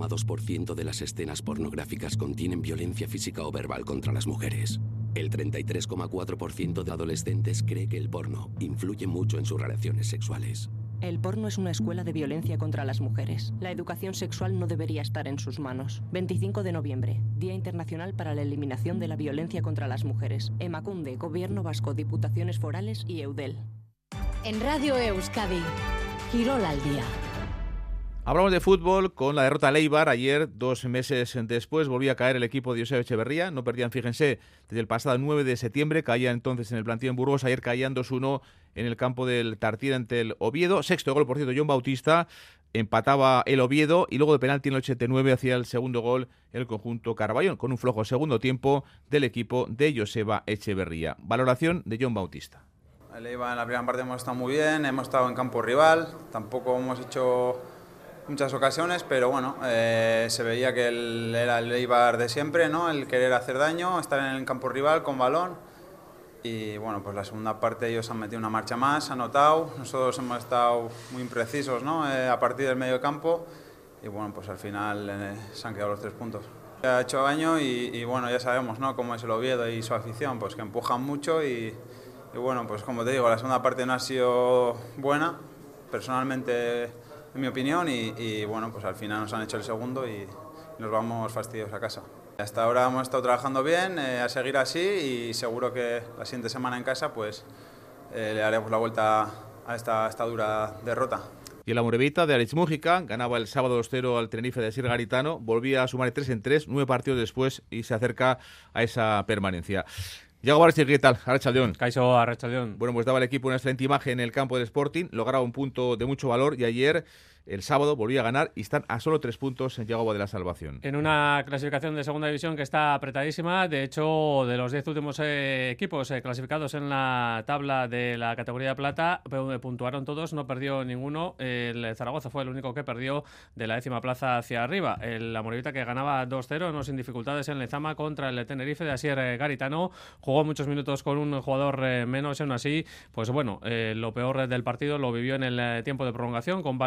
88,2% de las escenas pornográficas contienen violencia física o verbal contra las mujeres. El 33,4% de adolescentes cree que el porno influye mucho en sus relaciones sexuales. El porno es una escuela de violencia contra las mujeres. La educación sexual no debería estar en sus manos. 25 de noviembre, Día Internacional para la Eliminación de la Violencia contra las Mujeres. Emacunde, Gobierno Vasco, Diputaciones Forales y Eudel. En Radio Euskadi, Girol al día. Hablamos de fútbol con la derrota a Leibar. Ayer, dos meses después, volvía a caer el equipo de José Echeverría. No perdían, fíjense, desde el pasado 9 de septiembre. Caía entonces en el plantío en Burgos. Ayer caían 2-1 en el campo del Tartier ante el Oviedo. Sexto gol, por cierto, John Bautista. Empataba el Oviedo y luego de penalti en el 89 hacía el segundo gol el conjunto Carballón, con un flojo segundo tiempo del equipo de Joseba Echeverría. Valoración de John Bautista. En la primera parte hemos estado muy bien, hemos estado en campo rival, tampoco hemos hecho muchas ocasiones, pero bueno, eh, se veía que el, era el Eibar de siempre, ¿no? el querer hacer daño, estar en el campo rival con balón. Y bueno, pues la segunda parte ellos han metido una marcha más, han anotado, nosotros hemos estado muy imprecisos ¿no? Eh, a partir del medio campo y bueno, pues al final eh, se han quedado los tres puntos. Ha hecho daño y, y, bueno, ya sabemos ¿no? cómo es el Oviedo y su afición, pues que empujan mucho y, y bueno, pues como te digo, la segunda parte no ha sido buena, personalmente en mi opinión, y, y, bueno, pues al final nos han hecho el segundo y nos vamos fastidios a casa. Hasta ahora hemos estado trabajando bien, eh, a seguir así y seguro que la siguiente semana en casa pues eh, le haremos la vuelta a esta, a esta dura derrota. Y el Amorevita de Alex Mújica ganaba el sábado 2-0 al Tenerife de Sir Garitano, volvía a sumar 3 en 3, nueve partidos después y se acerca a esa permanencia. Yago Barchi, ¿qué tal? Arrachaldeón. Caiso Arrachaldeón. Bueno, pues daba el equipo una excelente imagen en el campo del Sporting, lograba un punto de mucho valor y ayer el sábado volvía a ganar y están a solo tres puntos en Yagoba de la salvación. En una clasificación de segunda división que está apretadísima, de hecho, de los diez últimos eh, equipos eh, clasificados en la tabla de la categoría de plata, puntuaron todos, no perdió ninguno. El Zaragoza fue el único que perdió de la décima plaza hacia arriba. El Amorevita que ganaba 2-0, no sin dificultades en Lezama contra el Tenerife de Asier eh, Garitano. Jugó muchos minutos con un jugador eh, menos, aún así, pues bueno, eh, lo peor del partido lo vivió en el eh, tiempo de prolongación con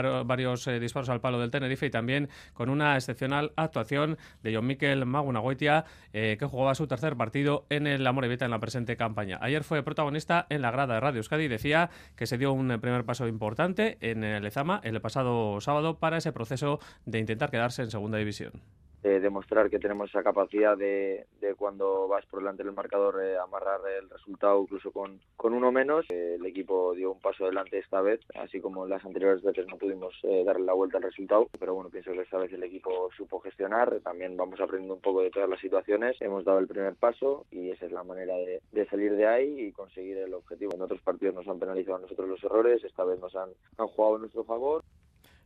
varios disparos al palo del Tenerife y también con una excepcional actuación de John Miquel Magunagoitia, que jugaba su tercer partido en el Amorevita en la presente campaña. Ayer fue protagonista en la grada de Radio Euskadi y decía que se dio un primer paso importante en el Ezama el pasado sábado para ese proceso de intentar quedarse en segunda división. Eh, demostrar que tenemos esa capacidad de, de cuando vas por delante del marcador eh, amarrar el resultado incluso con, con uno menos. Eh, el equipo dio un paso adelante esta vez, así como en las anteriores veces no pudimos eh, darle la vuelta al resultado, pero bueno, pienso que esta vez el equipo supo gestionar, también vamos aprendiendo un poco de todas las situaciones, hemos dado el primer paso y esa es la manera de, de salir de ahí y conseguir el objetivo. En otros partidos nos han penalizado a nosotros los errores, esta vez nos han, han jugado a nuestro favor.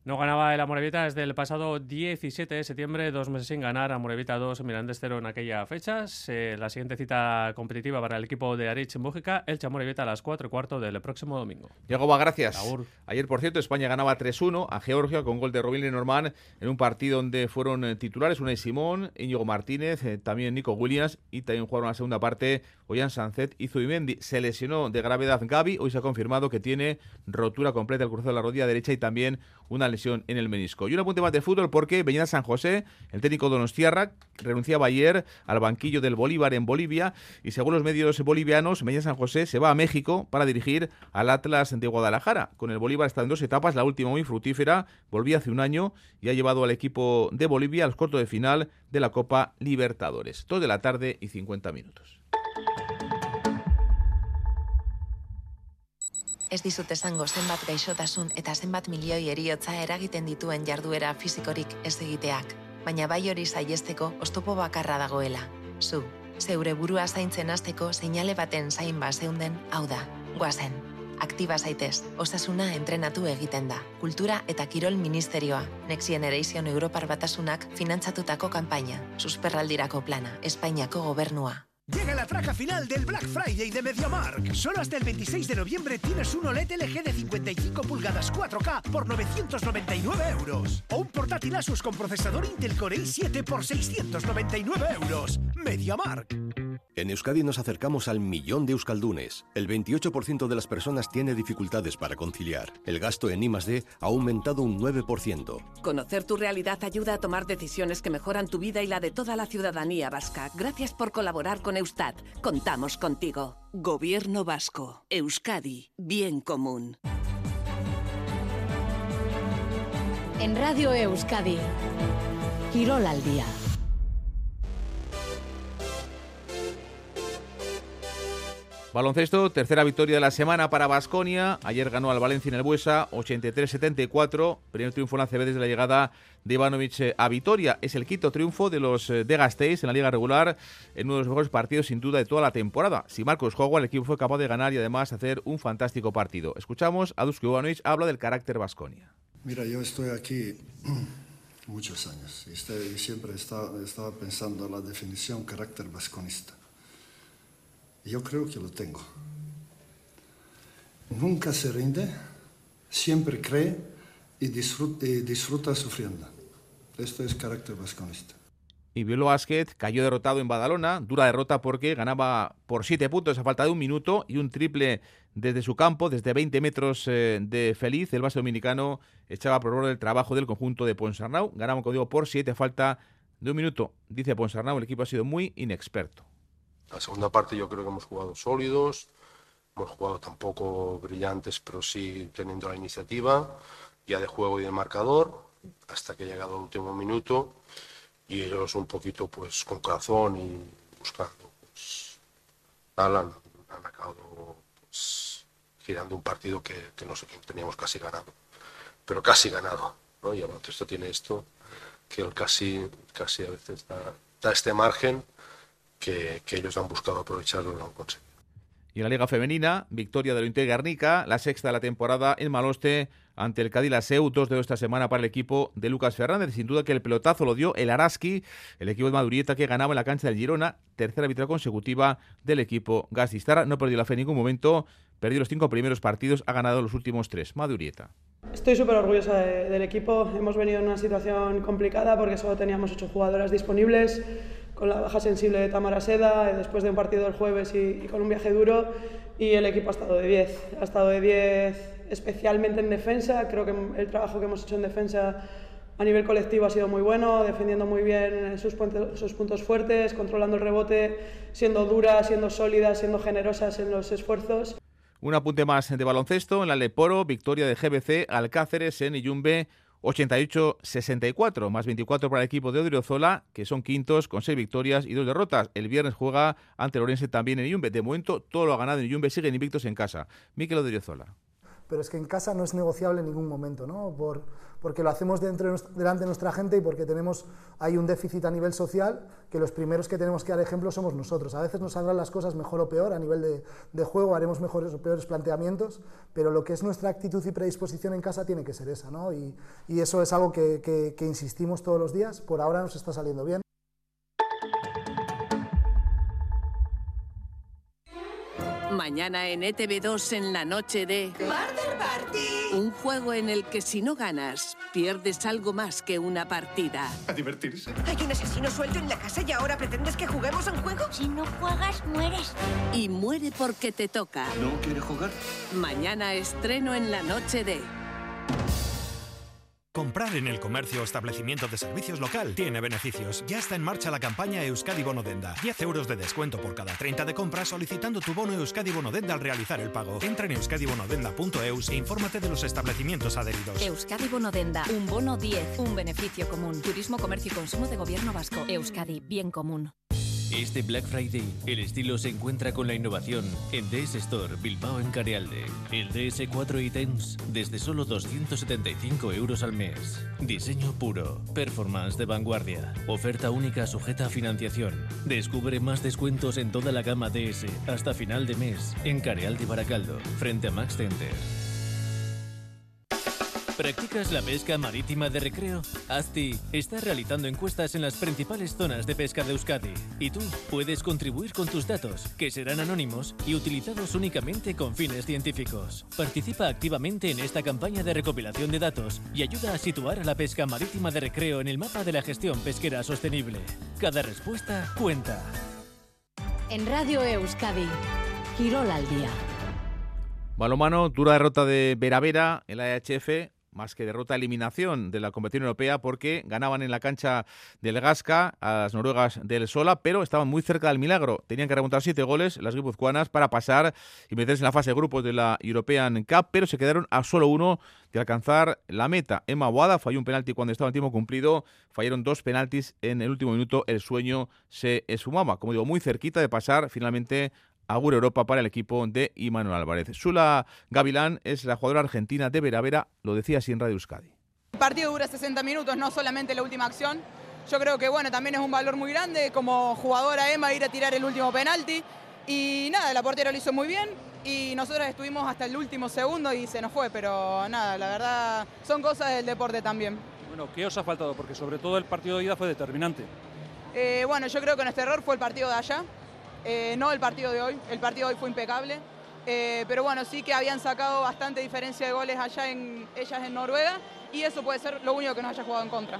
No ganaba el Amorebieta desde el pasado 17 de septiembre, dos meses sin ganar. Amorebieta 2, Mirandés 0 en aquella fecha. La siguiente cita competitiva para el equipo de Arich en Mújica, el Amorebieta a las 4 y cuarto del próximo domingo. Yagoba, gracias. Ayer, por cierto, España ganaba 3-1 a Georgia con gol de Robin Lenormand en un partido donde fueron eh, titulares Unai Simón, Íñigo Martínez, eh, también Nico Williams y también jugaron la segunda parte Ollán Sancet y Zubimendi. Se lesionó de gravedad Gaby. Hoy se ha confirmado que tiene rotura completa el cruzado de la rodilla derecha y también una lesión en el menisco. Y un apunte más de fútbol porque Beñat San José, el técnico Donostiarra, renunciaba ayer al banquillo del Bolívar en Bolivia y según los medios bolivianos, Beñat San José se va a México para dirigir al Atlas de Guadalajara. Con el Bolívar está en dos etapas, la última muy fructífera, volvía hace un año y ha llevado al equipo de Bolivia al corto de final de la Copa Libertadores. Dos de la tarde y 50 minutos. Ez dizut esango zenbat gaixotasun eta zenbat milioi eriotza eragiten dituen jarduera fisikorik ez egiteak, baina bai hori saihesteko oztopo bakarra dagoela. Zu, zeure burua zaintzen hasteko seinale baten zain bazeunden, hau da, guazen. Aktiba zaitez, osasuna entrenatu egiten da. Kultura eta Kirol Ministerioa, Next Generation Europar Batasunak finantzatutako kanpaina, susperraldirako plana, Espainiako gobernua. Llega la traca final del Black Friday de MediaMark. Solo hasta el 26 de noviembre tienes un OLED LG de 55 pulgadas 4K por 999 euros. O un portátil Asus con procesador Intel Core i7 por 699 euros. MediaMark. En Euskadi nos acercamos al millón de euskaldunes. El 28% de las personas tiene dificultades para conciliar. El gasto en I+D ha aumentado un 9%. Conocer tu realidad ayuda a tomar decisiones que mejoran tu vida y la de toda la ciudadanía vasca. Gracias por colaborar con Eustat. Contamos contigo. Gobierno vasco. Euskadi. Bien común. En Radio Euskadi, Quirol al día. Baloncesto, tercera victoria de la semana para Basconia. Ayer ganó al Valencia en el Buesa, 83-74. Primer triunfo en la CB desde la llegada de Ivanovic eh, a Vitoria. Es el quinto triunfo de los eh, de Gasteiz en la liga regular, en uno de los mejores partidos sin duda de toda la temporada. Si Marcos juega, el equipo fue capaz de ganar y además hacer un fantástico partido. Escuchamos a Dusko Ivanovic, habla del carácter Basconia. Mira, yo estoy aquí muchos años y estoy- siempre estaba, pensando en la definición carácter vasconista. Yo creo que lo tengo. Nunca se rinde, siempre cree y disfruta, y disfruta sufriendo. Esto es carácter vasconista. Y Bielo Basket cayó derrotado en Badalona, dura derrota porque ganaba por 7 puntos a falta de un minuto y un triple desde su campo, desde 20 metros eh, de feliz. El base dominicano echaba por hora el trabajo del conjunto de Ponsarnau. Ganamos, como digo, por 7 a falta de un minuto. Dice Ponsarnau, el equipo ha sido muy inexperto. La segunda parte yo creo que hemos jugado sólidos, hemos jugado tampoco brillantes, pero sí teniendo la iniciativa, ya de juego y de marcador, hasta que ha llegado el último minuto y ellos un poquito pues con corazón y buscando pues han, han acabado pues, girando un partido que, que teníamos casi ganado, pero casi ganado, ¿no? Y el baloncesto tiene esto, que el casi, casi a veces da, da este margen que, que ellos han buscado aprovecharlo y lo han conseguido. Y en la Liga Femenina, victoria del Inter Garnica, la sexta de la temporada en Maloste ante el Cádiz Laseu, dos de esta semana para el equipo de Lucas Fernández. Sin duda que el pelotazo lo dio el Araski, el equipo de Madurieta que ganaba en la cancha del Girona, tercera victoria consecutiva del equipo Gasistara. No perdió la fe en ningún momento, perdió los cinco primeros partidos, ha ganado los últimos tres. Madurieta. Estoy súper orgullosa de- del equipo. Hemos venido en una situación complicada porque solo teníamos ocho jugadoras disponibles, con la baja sensible de Tamara Seda, después de un partido el jueves y, con un viaje duro, y el equipo ha estado de 10. Ha estado de 10 especialmente en defensa. Creo que el trabajo que hemos hecho en defensa a nivel colectivo ha sido muy bueno, defendiendo muy bien sus puntos, sus puntos fuertes, controlando el rebote, siendo duras, siendo sólidas, siendo generosas en los esfuerzos. Un apunte más de baloncesto en la Leporo, victoria de GBC Alcáceres en Iyumbe, 88-64, más 24 para el equipo de Odriozola, que son quintos con 6 victorias y 2 derrotas. El viernes juega ante Lorense también en Yumbe. De momento todo lo ha ganado en Yumbe, siguen invictos en casa. Miquel Odriozola. Pero es que en casa no es negociable en ningún momento, ¿no? Por, porque lo hacemos delante de nuestra gente y porque tenemos hay un déficit a nivel social que los primeros que tenemos que dar ejemplo somos nosotros. A veces nos saldrán las cosas mejor o peor a nivel de, juego, haremos mejores o peores planteamientos, pero lo que es nuestra actitud y predisposición en casa tiene que ser esa, ¿no? Y, eso es algo que, que insistimos todos los días. Por ahora nos está saliendo bien. Mañana en ETV2 en la noche de... ¡Murder Party! Un juego en el que si no ganas, pierdes algo más que una partida. A divertirse. Hay un asesino suelto en la casa y ahora pretendes que juguemos a un juego. Si no juegas, mueres. Y muere porque te toca. ¿No quiere jugar? Mañana estreno en la noche de... Comprar en el comercio o establecimiento de servicios local tiene beneficios. Ya está en marcha la campaña Euskadi Bonodenda. 10 euros de descuento por cada 30 de compra solicitando tu bono Euskadi Bonodenda al realizar el pago. Entra en euskadibonodenda.eus e infórmate de los establecimientos adheridos. Euskadi Bonodenda. Un bono 10. Un beneficio común. Turismo, comercio y consumo de gobierno vasco. Euskadi. Bien común. Este Black Friday, el estilo se encuentra con la innovación en DS Store Bilbao en Carealde. El DS4 ítems desde solo 275 euros al mes. Diseño puro, performance de vanguardia, oferta única sujeta a financiación. Descubre más descuentos en toda la gama DS hasta final de mes en Carealde Baracaldo, frente a Max Center. ¿Practicas la pesca marítima de recreo? ASTI está realizando encuestas en las principales zonas de pesca de Euskadi y tú puedes contribuir con tus datos, que serán anónimos y utilizados únicamente con fines científicos. Participa activamente en esta campaña de recopilación de datos y ayuda a situar a la pesca marítima de recreo en el mapa de la gestión pesquera sostenible. Cada respuesta cuenta. En Radio Euskadi, Quirol al día. Balomano, dura derrota de Veravera en la EHF, más que derrota, eliminación de la competición europea porque ganaban en la cancha del Gasca a las noruegas del Sola, pero estaban muy cerca del milagro. Tenían que remontar siete goles las guipuzcoanas para pasar y meterse en la fase de grupos de la European Cup, pero se quedaron a solo uno de alcanzar la meta. Emma Boada falló un penalti cuando estaba en tiempo cumplido, fallaron dos penaltis en el último minuto, el sueño se esfumaba, como digo, muy cerquita de pasar finalmente Agur Europa para el equipo de Imanol Álvarez. Sula Gavilán es la jugadora argentina de Veravera, lo decía así en Radio Euskadi. El partido dura 60 minutos, no solamente la última acción. Yo creo que bueno, también es un valor muy grande como jugadora Emma ir a tirar el último penalti. Y nada, la portera lo hizo muy bien y nosotros estuvimos hasta el último segundo y se nos fue, pero nada, la verdad son cosas del deporte también. Bueno, ¿qué os ha faltado? Porque sobre todo el partido de ida fue determinante. Eh, bueno, yo creo que nuestro error fue el partido de allá. Eh, no el partido de hoy, el partido de hoy fue impecable, eh, pero bueno, sí que habían sacado bastante diferencia de goles allá en ellas en Noruega y eso puede ser lo único que nos haya jugado en contra.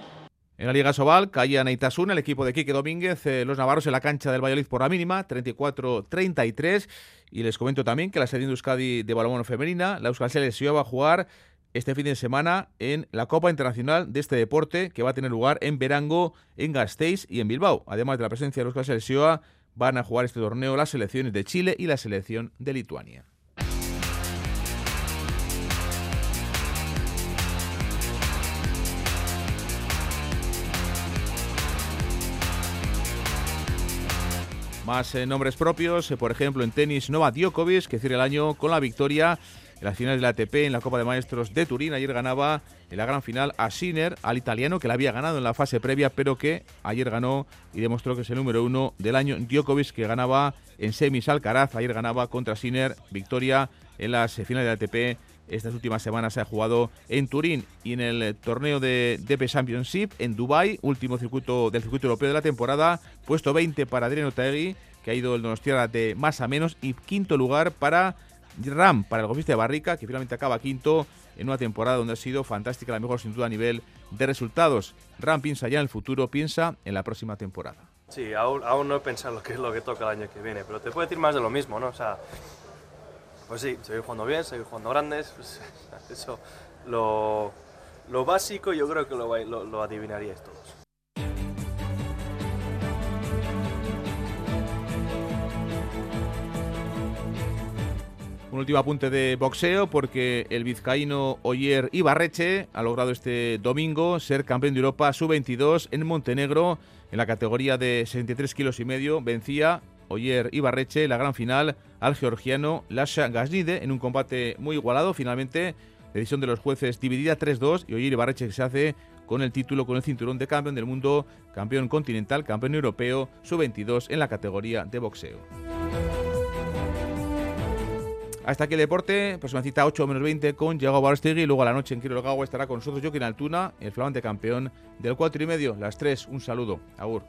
En la Liga Sobal caía Neitasuna, el equipo de Quique Domínguez, eh, los navarros en la cancha del Valladolid por la mínima, 34-33. Y les comento también que la serie de Euskadi de balonmano femenina, la Euskal Selección va a jugar este fin de semana en la Copa Internacional de este deporte que va a tener lugar en Verango, en Gasteiz y en Bilbao. Además de la presencia de la Euskal Selección, van a jugar este torneo las selecciones de Chile y la selección de Lituania. Más eh, nombres propios, eh, por ejemplo en tenis Nova Djokovic, que cierra el año con la victoria en las finales de la ATP en la Copa de Maestros de Turín. Ayer ganaba en la gran final a Sinner, al italiano, que la había ganado en la fase previa, pero que ayer ganó y demostró que es el número uno del año. Djokovic, que ganaba en semis Alcaraz, ayer ganaba contra Sinner, victoria en las finales de la ATP. Estas últimas semanas se ha jugado en Turín y en el torneo de DP Championship en Dubai, último circuito del circuito europeo de la temporada, puesto 20 para Adriano Taegui, que ha ido el Donostiarra de más a menos, y quinto lugar para Ram, para el golfista de Barrica, que finalmente acaba quinto en una temporada donde ha sido fantástica, la mejor sin duda a nivel de resultados. Ram piensa ya en el futuro, piensa en la próxima temporada. Sí, aún, no he pensado lo que es lo que toca el año que viene, pero te puedo decir más de lo mismo, ¿no? O sea, pues sí, seguir jugando bien, seguir jugando grandes, pues, eso, lo, lo básico yo creo que lo, lo, lo adivinaríais todos. Un último apunte de boxeo porque el vizcaíno Oyer Ibarreche ha logrado este domingo ser campeón de Europa sub-22 en Montenegro en la categoría de 63 kilos y medio. Vencía Oyer Ibarreche la gran final al georgiano Lasha Gaznide en un combate muy igualado. Finalmente, decisión de los jueces dividida 3-2 y Oyer Ibarreche se hace con el título, con el cinturón de campeón del mundo, campeón continental, campeón europeo, sub-22 en la categoría de boxeo. Hasta aquí el deporte, próxima cita 8 menos 20 con Diego Barostegui y luego a la noche en Quiroga estará con nosotros Joaquín Altuna, el flamante campeón del 4 y medio, las 3, un saludo, agur.